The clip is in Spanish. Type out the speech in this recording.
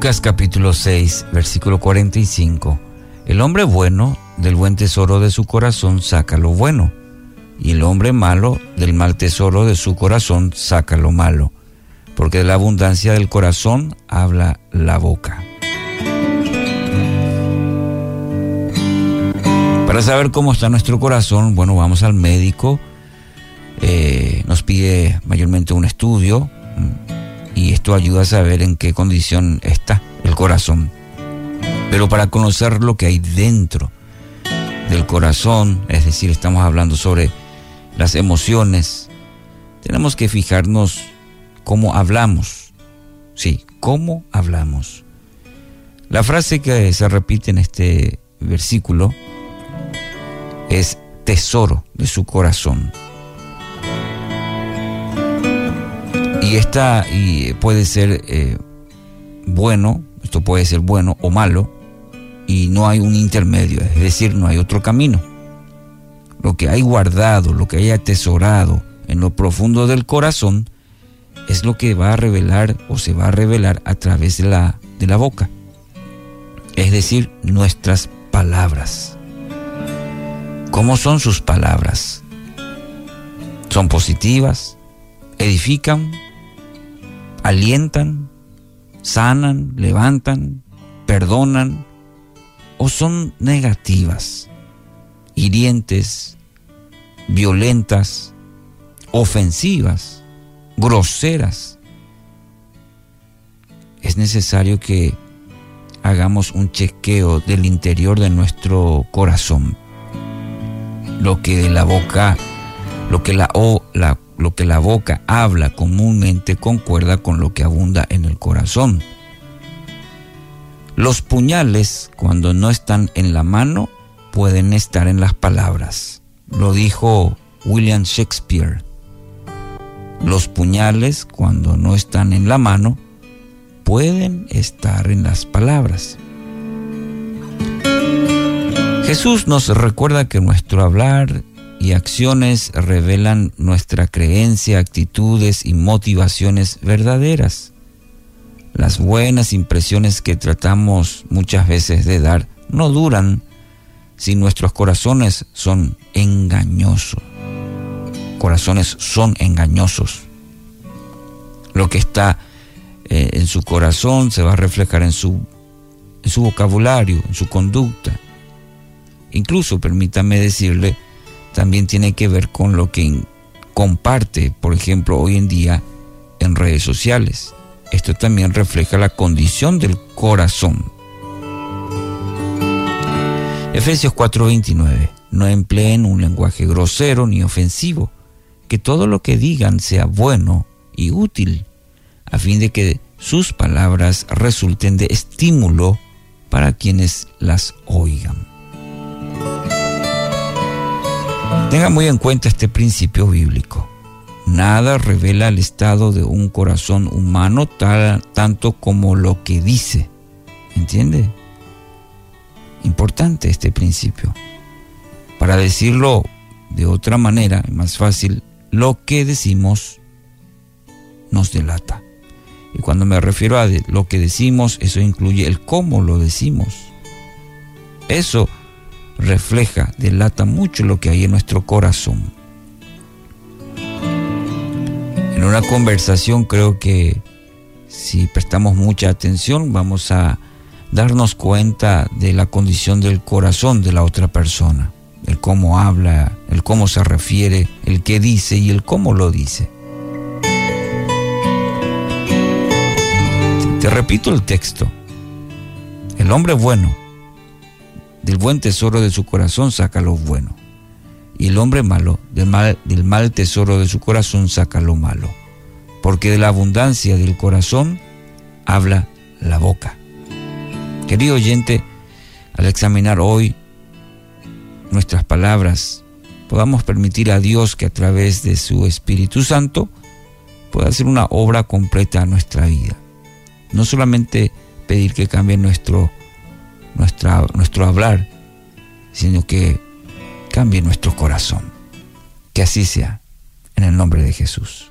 Proverbios capítulo 6, versículo 45. El hombre bueno del buen tesoro de su corazón saca lo bueno, y el hombre malo del mal tesoro de su corazón saca lo malo, porque de la abundancia del corazón habla la boca. Para saber cómo está nuestro corazón, bueno, vamos al médico, eh, nos pide mayormente un estudio mm, y esto ayuda a saber en qué condición está el corazón. Pero para conocer lo que hay dentro del corazón, es decir, estamos hablando sobre las emociones, tenemos que fijarnos cómo hablamos. Sí, cómo hablamos. La frase que se repite en este versículo es tesoro de su corazón. Y esta y puede ser eh, bueno, esto puede ser bueno o malo, y no hay un intermedio, es decir, no hay otro camino. Lo que hay guardado, lo que hay atesorado en lo profundo del corazón, es lo que va a revelar o se va a revelar a través de la, de la boca. Es decir, nuestras palabras. ¿Cómo son sus palabras? ¿Son positivas? ¿Edifican? ¿Alientan? ¿Sanan? ¿Levantan? ¿Perdonan? ¿O son negativas? ¿Hirientes? ¿Violentas? ¿Ofensivas? ¿Groseras? Es necesario que hagamos un chequeo del interior de nuestro corazón lo que la boca, lo que la, o, la, lo que la boca habla comúnmente concuerda con lo que abunda en el corazón. Los puñales, cuando no están en la mano, pueden estar en las palabras. Lo dijo William Shakespeare. Los puñales, cuando no están en la mano, pueden estar en las palabras. Jesús nos recuerda que nuestro hablar y acciones revelan nuestra creencia, actitudes y motivaciones verdaderas. Las buenas impresiones que tratamos muchas veces de dar no duran si nuestros corazones son engañosos. Corazones son engañosos. Lo que está eh, en su corazón se va a reflejar en su, en su vocabulario, en su conducta. Incluso, permítame decirle, también tiene que ver con lo que comparte, por ejemplo, hoy en día en redes sociales. Esto también refleja la condición del corazón. Efesios 4:29. No empleen un lenguaje grosero ni ofensivo, que todo lo que digan sea bueno y útil, a fin de que sus palabras resulten de estímulo para quienes las oigan. Tenga muy en cuenta este principio bíblico. Nada revela el estado de un corazón humano tal, tanto como lo que dice. ¿Entiende? Importante este principio. Para decirlo de otra manera, más fácil, lo que decimos nos delata. Y cuando me refiero a lo que decimos, eso incluye el cómo lo decimos. Eso refleja, delata mucho lo que hay en nuestro corazón. En una conversación creo que si prestamos mucha atención vamos a darnos cuenta de la condición del corazón de la otra persona, el cómo habla, el cómo se refiere, el qué dice y el cómo lo dice. Te repito el texto. El hombre bueno del buen tesoro de su corazón saca lo bueno. Y el hombre malo, del mal, del mal tesoro de su corazón saca lo malo. Porque de la abundancia del corazón habla la boca. Querido oyente, al examinar hoy nuestras palabras, podamos permitir a Dios que a través de su Espíritu Santo pueda hacer una obra completa a nuestra vida. No solamente pedir que cambie nuestro nuestro hablar, sino que cambie nuestro corazón. Que así sea, en el nombre de Jesús.